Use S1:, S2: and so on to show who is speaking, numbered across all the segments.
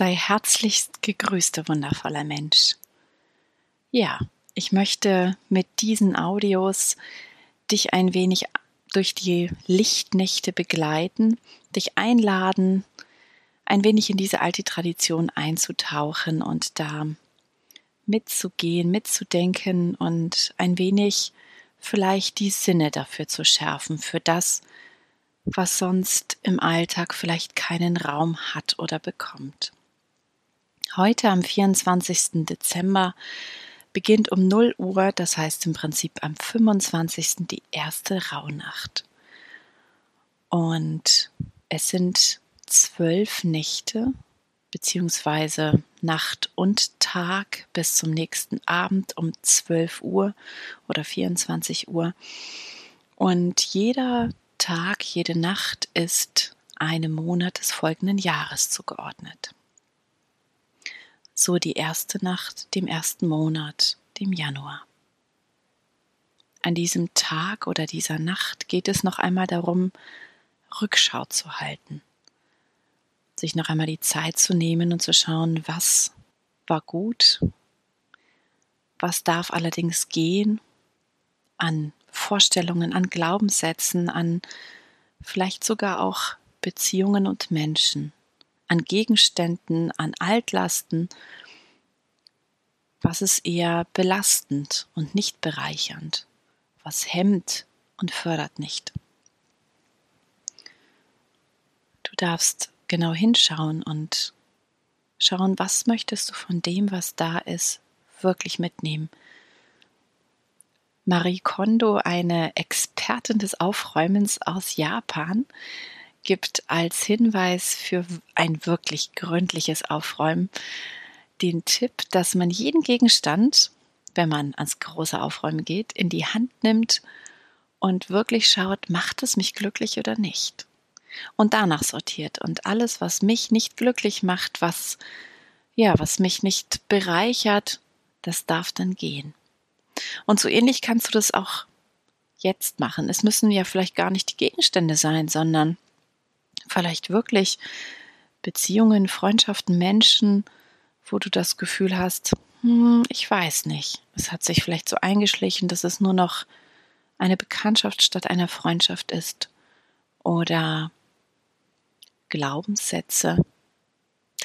S1: Sei herzlichst gegrüßte, wundervoller Mensch. Ja, ich möchte mit diesen Audios dich ein wenig durch die Lichtnächte begleiten, dich einladen, ein wenig in diese alte Tradition einzutauchen und da mitzugehen, mitzudenken und ein wenig vielleicht die Sinne dafür zu schärfen, für das, was sonst im Alltag vielleicht keinen Raum hat oder bekommt. Heute am 24. Dezember beginnt um 0 Uhr, das heißt im Prinzip am 25. die erste Rauhnacht. Und es sind zwölf Nächte beziehungsweise Nacht und Tag bis zum nächsten Abend um 12 Uhr oder 24 Uhr. Und jeder Tag, jede Nacht ist einem Monat des folgenden Jahres zugeordnet. So die erste Nacht dem ersten Monat, dem Januar. An diesem Tag oder dieser Nacht geht es noch einmal darum, Rückschau zu halten sich noch einmal die Zeit zu nehmen und zu schauen, was war gut, was darf allerdings gehen an Vorstellungen, an Glaubenssätzen, an vielleicht sogar auch Beziehungen und Menschen, an Gegenständen, an Altlasten, was ist eher belastend und nicht bereichernd, was hemmt und fördert nicht. Du darfst genau hinschauen und schauen, was möchtest du von dem, was da ist, wirklich mitnehmen. Marie Kondo, eine Expertin des Aufräumens aus Japan, gibt als Hinweis für ein wirklich gründliches Aufräumen den Tipp, dass man jeden Gegenstand, wenn man ans große Aufräumen geht, in die Hand nimmt und wirklich schaut, macht es mich glücklich oder nicht und danach sortiert und alles, was mich nicht glücklich macht, was ja, was mich nicht bereichert, das darf dann gehen. Und so ähnlich kannst du das auch jetzt machen. Es müssen ja vielleicht gar nicht die Gegenstände sein, sondern vielleicht wirklich Beziehungen, Freundschaften, Menschen, wo du das Gefühl hast, hm, ich weiß nicht. Es hat sich vielleicht so eingeschlichen, dass es nur noch eine Bekanntschaft statt einer Freundschaft ist. Oder Glaubenssätze.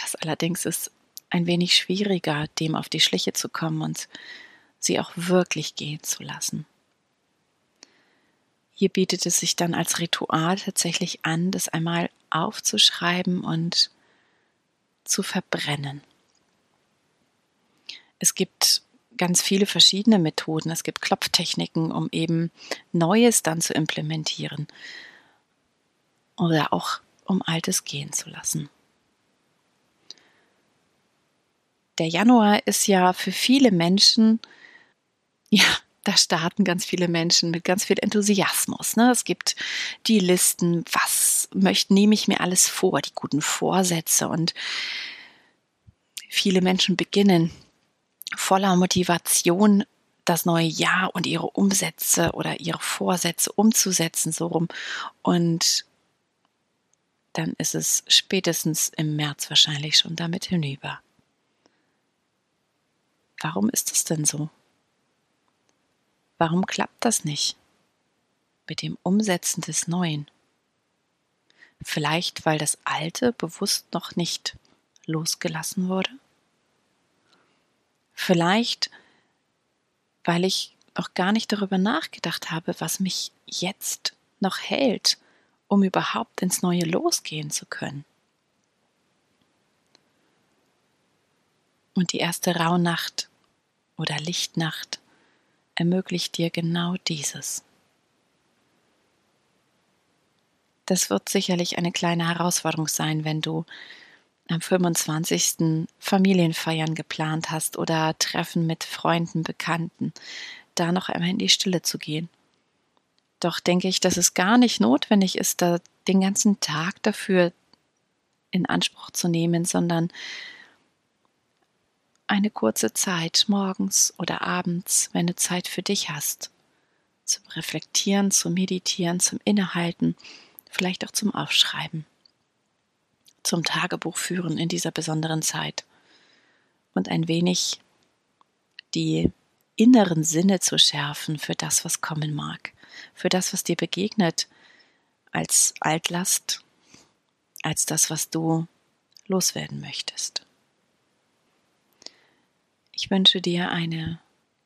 S1: Das allerdings ist ein wenig schwieriger, dem auf die Schliche zu kommen und sie auch wirklich gehen zu lassen. Hier bietet es sich dann als Ritual tatsächlich an, das einmal aufzuschreiben und zu verbrennen. Es gibt ganz viele verschiedene Methoden. Es gibt Klopftechniken, um eben Neues dann zu implementieren. Oder auch um Altes gehen zu lassen. Der Januar ist ja für viele Menschen, ja, da starten ganz viele Menschen mit ganz viel Enthusiasmus. Ne? Es gibt die Listen, was möchte, nehme ich mir alles vor, die guten Vorsätze und viele Menschen beginnen voller Motivation das neue Jahr und ihre Umsätze oder ihre Vorsätze umzusetzen, so rum. Und dann ist es spätestens im März wahrscheinlich schon damit hinüber. Warum ist es denn so? Warum klappt das nicht mit dem Umsetzen des Neuen? Vielleicht, weil das Alte bewusst noch nicht losgelassen wurde? Vielleicht, weil ich auch gar nicht darüber nachgedacht habe, was mich jetzt noch hält um überhaupt ins Neue losgehen zu können. Und die erste Rauhnacht oder Lichtnacht ermöglicht dir genau dieses. Das wird sicherlich eine kleine Herausforderung sein, wenn du am 25. Familienfeiern geplant hast oder Treffen mit Freunden, Bekannten, da noch einmal in die Stille zu gehen doch denke ich, dass es gar nicht notwendig ist, da den ganzen Tag dafür in Anspruch zu nehmen, sondern eine kurze Zeit morgens oder abends, wenn du Zeit für dich hast, zum Reflektieren, zum Meditieren, zum Innehalten, vielleicht auch zum Aufschreiben. zum Tagebuch führen in dieser besonderen Zeit und ein wenig die inneren Sinne zu schärfen für das, was kommen mag, für das, was dir begegnet, als Altlast, als das, was du loswerden möchtest. Ich wünsche dir eine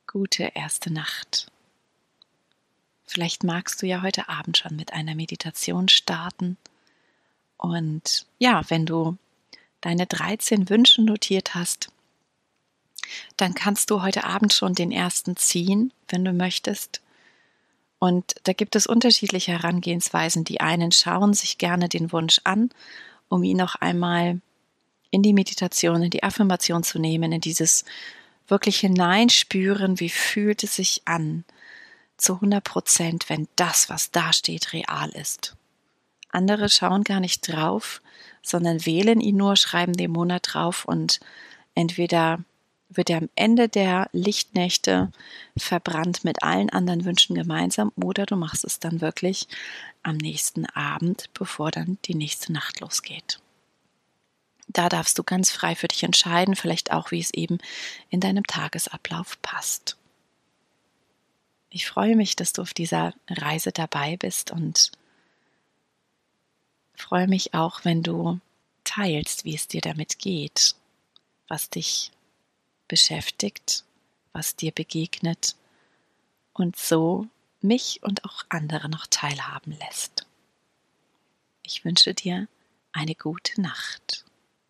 S1: gute erste Nacht. Vielleicht magst du ja heute Abend schon mit einer Meditation starten. Und ja, wenn du deine 13 Wünsche notiert hast, dann kannst du heute Abend schon den ersten ziehen, wenn du möchtest. Und da gibt es unterschiedliche Herangehensweisen. Die einen schauen sich gerne den Wunsch an, um ihn noch einmal in die Meditation, in die Affirmation zu nehmen, in dieses wirklich hineinspüren, wie fühlt es sich an, zu 100 Prozent, wenn das, was da steht, real ist. Andere schauen gar nicht drauf, sondern wählen ihn nur, schreiben den Monat drauf und entweder wird er am Ende der Lichtnächte verbrannt mit allen anderen Wünschen gemeinsam oder du machst es dann wirklich am nächsten Abend, bevor dann die nächste Nacht losgeht. Da darfst du ganz frei für dich entscheiden, vielleicht auch, wie es eben in deinem Tagesablauf passt. Ich freue mich, dass du auf dieser Reise dabei bist und freue mich auch, wenn du teilst, wie es dir damit geht, was dich beschäftigt, was dir begegnet und so mich und auch andere noch teilhaben lässt. Ich wünsche dir eine gute Nacht.